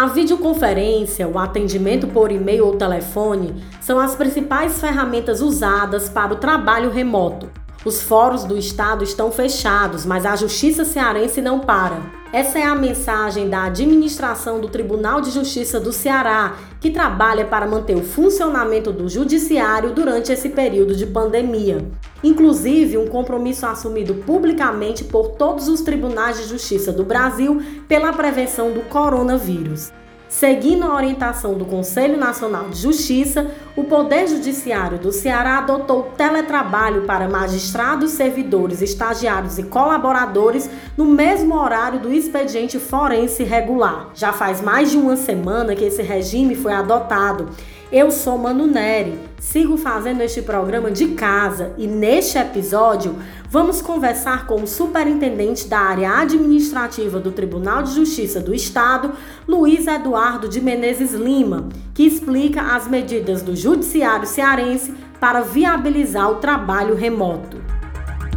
A videoconferência, o atendimento por e-mail ou telefone são as principais ferramentas usadas para o trabalho remoto. Os fóruns do Estado estão fechados, mas a Justiça Cearense não para. Essa é a mensagem da administração do Tribunal de Justiça do Ceará, que trabalha para manter o funcionamento do judiciário durante esse período de pandemia. Inclusive, um compromisso assumido publicamente por todos os tribunais de justiça do Brasil pela prevenção do coronavírus. Seguindo a orientação do Conselho Nacional de Justiça, o Poder Judiciário do Ceará adotou teletrabalho para magistrados, servidores, estagiários e colaboradores no mesmo horário do expediente forense regular. Já faz mais de uma semana que esse regime foi adotado eu sou Manu Neri, sigo fazendo este programa de casa e neste episódio vamos conversar com o superintendente da área administrativa do Tribunal de Justiça do Estado, Luiz Eduardo de Menezes Lima, que explica as medidas do Judiciário Cearense para viabilizar o trabalho remoto.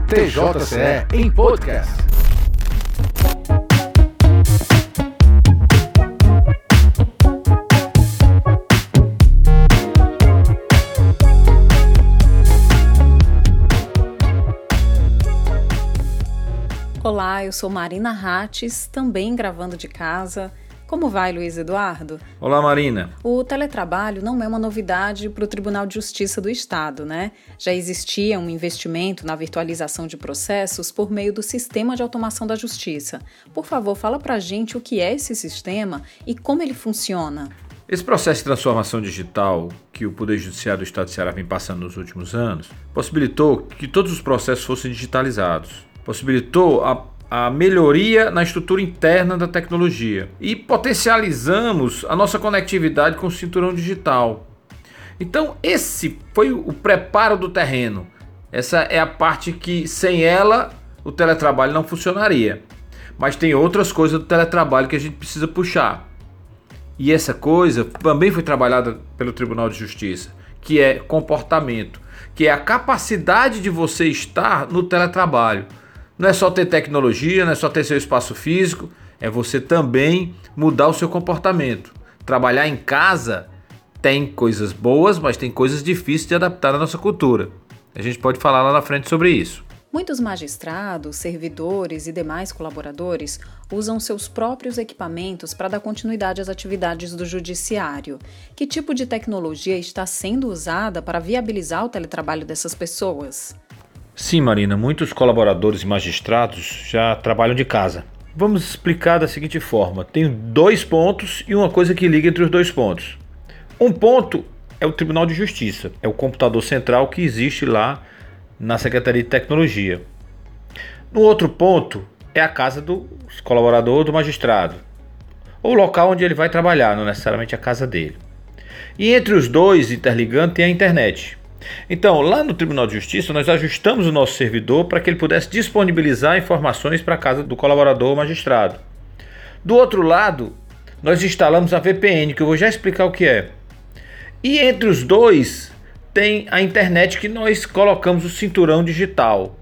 TJCE em podcast. Olá, eu sou Marina Rates, também gravando de casa. Como vai, Luiz Eduardo? Olá, Marina. O teletrabalho não é uma novidade para o Tribunal de Justiça do Estado, né? Já existia um investimento na virtualização de processos por meio do Sistema de Automação da Justiça. Por favor, fala para a gente o que é esse sistema e como ele funciona. Esse processo de transformação digital que o Poder Judiciário do Estado de Ceará vem passando nos últimos anos possibilitou que todos os processos fossem digitalizados possibilitou a, a melhoria na estrutura interna da tecnologia e potencializamos a nossa conectividade com o cinturão digital. Então, esse foi o preparo do terreno. Essa é a parte que sem ela o teletrabalho não funcionaria. Mas tem outras coisas do teletrabalho que a gente precisa puxar. E essa coisa também foi trabalhada pelo Tribunal de Justiça, que é comportamento, que é a capacidade de você estar no teletrabalho. Não é só ter tecnologia, não é só ter seu espaço físico, é você também mudar o seu comportamento. Trabalhar em casa tem coisas boas, mas tem coisas difíceis de adaptar na nossa cultura. A gente pode falar lá na frente sobre isso. Muitos magistrados, servidores e demais colaboradores usam seus próprios equipamentos para dar continuidade às atividades do judiciário. Que tipo de tecnologia está sendo usada para viabilizar o teletrabalho dessas pessoas? Sim, Marina, muitos colaboradores e magistrados já trabalham de casa. Vamos explicar da seguinte forma: tem dois pontos e uma coisa que liga entre os dois pontos. Um ponto é o Tribunal de Justiça, é o computador central que existe lá na Secretaria de Tecnologia. No outro ponto é a casa do colaborador do magistrado, ou o local onde ele vai trabalhar, não necessariamente a casa dele. E entre os dois interligando tem a internet. Então, lá no Tribunal de Justiça, nós ajustamos o nosso servidor para que ele pudesse disponibilizar informações para a casa do colaborador ou magistrado. Do outro lado, nós instalamos a VPN, que eu vou já explicar o que é. E entre os dois, tem a internet que nós colocamos o cinturão digital,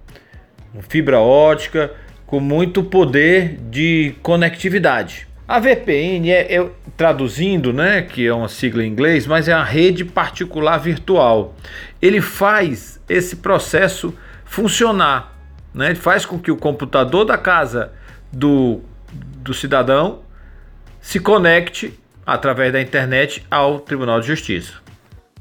fibra ótica, com muito poder de conectividade. A VPN é, é, traduzindo, né, que é uma sigla em inglês, mas é a rede particular virtual. Ele faz esse processo funcionar, né? Ele faz com que o computador da casa do, do cidadão se conecte através da internet ao Tribunal de Justiça.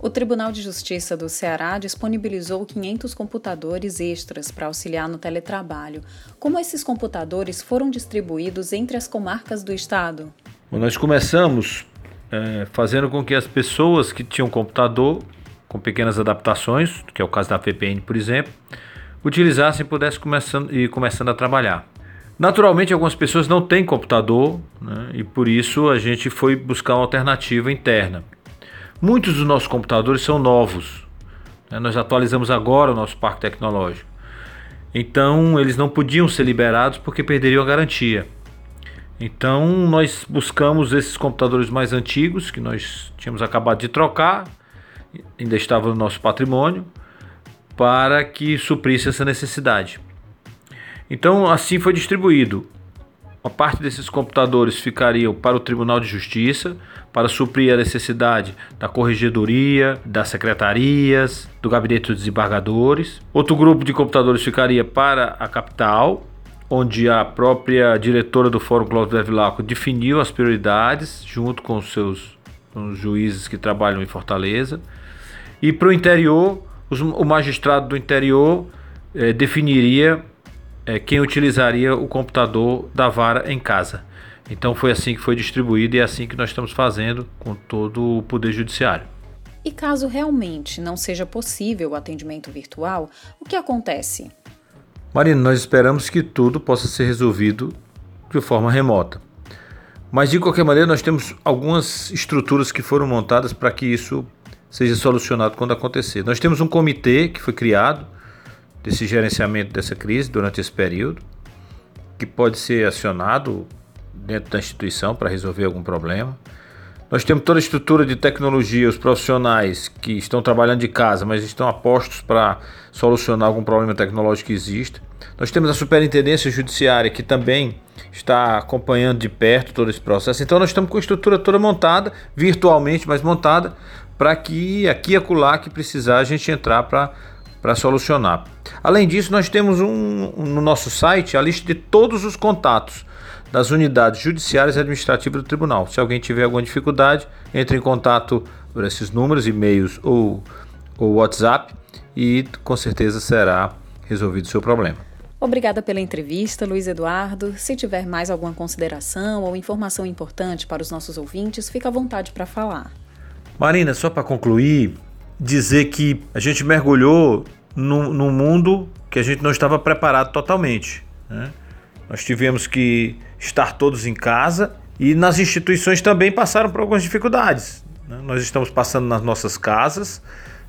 O Tribunal de Justiça do Ceará disponibilizou 500 computadores extras para auxiliar no teletrabalho. Como esses computadores foram distribuídos entre as comarcas do estado? Bom, nós começamos é, fazendo com que as pessoas que tinham computador, com pequenas adaptações, que é o caso da VPN, por exemplo, utilizassem e pudessem começando, ir começando a trabalhar. Naturalmente, algumas pessoas não têm computador né, e por isso a gente foi buscar uma alternativa interna. Muitos dos nossos computadores são novos. Né? Nós atualizamos agora o nosso parque tecnológico. Então eles não podiam ser liberados porque perderiam a garantia. Então nós buscamos esses computadores mais antigos que nós tínhamos acabado de trocar, ainda estava no nosso patrimônio, para que suprisse essa necessidade. Então assim foi distribuído uma parte desses computadores ficariam para o Tribunal de Justiça, para suprir a necessidade da corregedoria, das secretarias, do gabinete dos desembargadores. Outro grupo de computadores ficaria para a capital, onde a própria diretora do Fórum Cláudio Bevilacqua definiu as prioridades, junto com os seus com os juízes que trabalham em Fortaleza. E para o interior, os, o magistrado do interior eh, definiria eh, quem utilizaria o computador da vara em casa. Então foi assim que foi distribuído e é assim que nós estamos fazendo com todo o Poder Judiciário. E caso realmente não seja possível o atendimento virtual, o que acontece? Marina, nós esperamos que tudo possa ser resolvido de forma remota. Mas de qualquer maneira, nós temos algumas estruturas que foram montadas para que isso seja solucionado quando acontecer. Nós temos um comitê que foi criado desse gerenciamento dessa crise durante esse período, que pode ser acionado dentro da instituição para resolver algum problema. Nós temos toda a estrutura de tecnologia, os profissionais que estão trabalhando de casa, mas estão apostos para solucionar algum problema tecnológico que existe. Nós temos a Superintendência Judiciária que também está acompanhando de perto todo esse processo. Então nós estamos com a estrutura toda montada, virtualmente, mas montada, para que aqui e acolá que precisar a gente entrar para para solucionar. Além disso, nós temos um, no nosso site a lista de todos os contatos das unidades judiciárias e administrativas do tribunal. Se alguém tiver alguma dificuldade, entre em contato por esses números, e-mails ou, ou WhatsApp e com certeza será resolvido o seu problema. Obrigada pela entrevista, Luiz Eduardo. Se tiver mais alguma consideração ou informação importante para os nossos ouvintes, fica à vontade para falar. Marina, só para concluir, dizer que a gente mergulhou num, mundo que a gente não estava preparado totalmente. Né? Nós tivemos que estar todos em casa e nas instituições também passaram por algumas dificuldades. Né? Nós estamos passando nas nossas casas,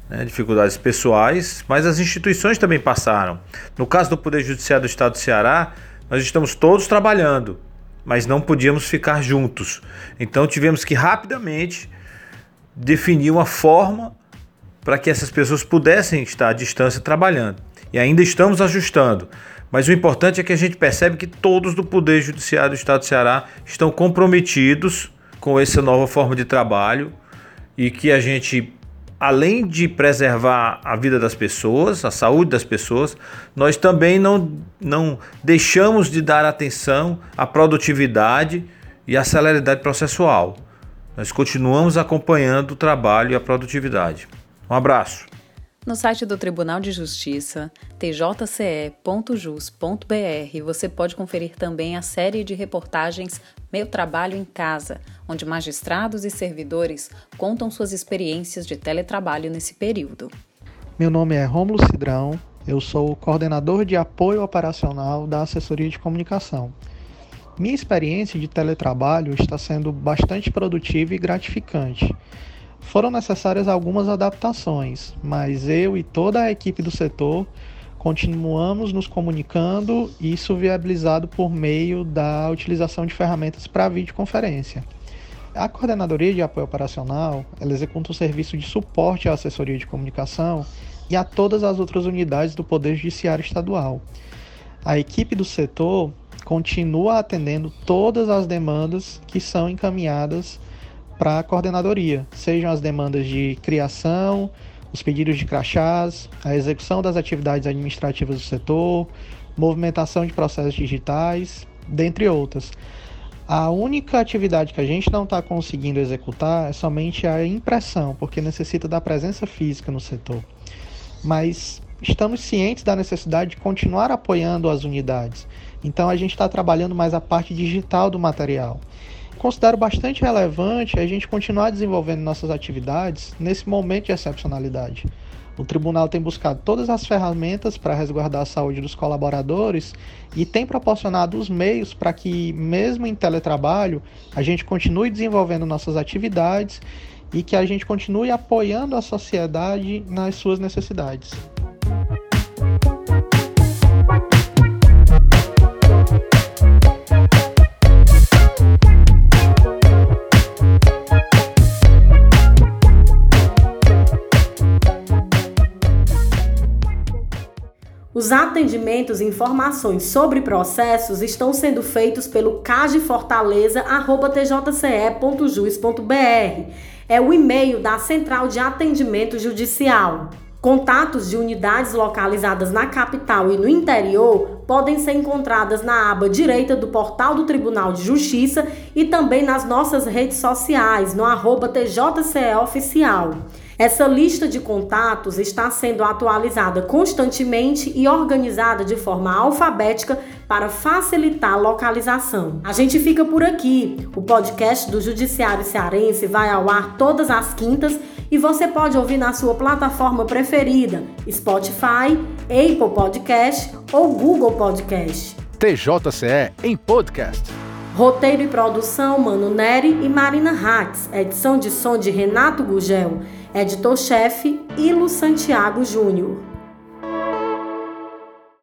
né, dificuldades pessoais, mas as instituições também passaram. No caso do Poder Judiciário do Estado do Ceará, nós estamos todos trabalhando, mas não podíamos ficar juntos. Então tivemos que rapidamente definir uma forma para que essas pessoas pudessem estar à distância trabalhando. E ainda estamos ajustando. Mas o importante é que a gente percebe que todos do Poder Judiciário do Estado do Ceará estão comprometidos com essa nova forma de trabalho e que a gente, além de preservar a vida das pessoas, a saúde das pessoas, nós também não, não deixamos de dar atenção à produtividade e à celeridade processual. Nós continuamos acompanhando o trabalho e a produtividade. Um abraço. No site do Tribunal de Justiça, tjce.jus.br, você pode conferir também a série de reportagens Meu Trabalho em Casa, onde magistrados e servidores contam suas experiências de teletrabalho nesse período. Meu nome é Rômulo Cidrão, eu sou o coordenador de apoio operacional da assessoria de comunicação. Minha experiência de teletrabalho está sendo bastante produtiva e gratificante. Foram necessárias algumas adaptações, mas eu e toda a equipe do setor continuamos nos comunicando, isso viabilizado por meio da utilização de ferramentas para videoconferência. A Coordenadoria de Apoio Operacional ela executa o serviço de suporte à assessoria de comunicação e a todas as outras unidades do Poder Judiciário Estadual. A equipe do setor continua atendendo todas as demandas que são encaminhadas para a coordenadoria, sejam as demandas de criação, os pedidos de crachás, a execução das atividades administrativas do setor, movimentação de processos digitais, dentre outras. A única atividade que a gente não está conseguindo executar é somente a impressão, porque necessita da presença física no setor. Mas estamos cientes da necessidade de continuar apoiando as unidades. Então a gente está trabalhando mais a parte digital do material considero bastante relevante a gente continuar desenvolvendo nossas atividades nesse momento de excepcionalidade. O tribunal tem buscado todas as ferramentas para resguardar a saúde dos colaboradores e tem proporcionado os meios para que, mesmo em teletrabalho, a gente continue desenvolvendo nossas atividades e que a gente continue apoiando a sociedade nas suas necessidades. Os atendimentos e informações sobre processos estão sendo feitos pelo cagefortaleza.tjce.jus.br. É o e-mail da Central de Atendimento Judicial. Contatos de unidades localizadas na capital e no interior podem ser encontradas na aba direita do portal do Tribunal de Justiça e também nas nossas redes sociais, no arroba TJCE Oficial. Essa lista de contatos está sendo atualizada constantemente e organizada de forma alfabética para facilitar a localização. A gente fica por aqui. O podcast do Judiciário Cearense vai ao ar todas as quintas e você pode ouvir na sua plataforma preferida: Spotify, Apple Podcast ou Google Podcast. TJCE em podcast. Roteiro e produção Mano Neri e Marina Hatz. Edição de som de Renato Gugel. Editor-chefe Ilo Santiago Júnior.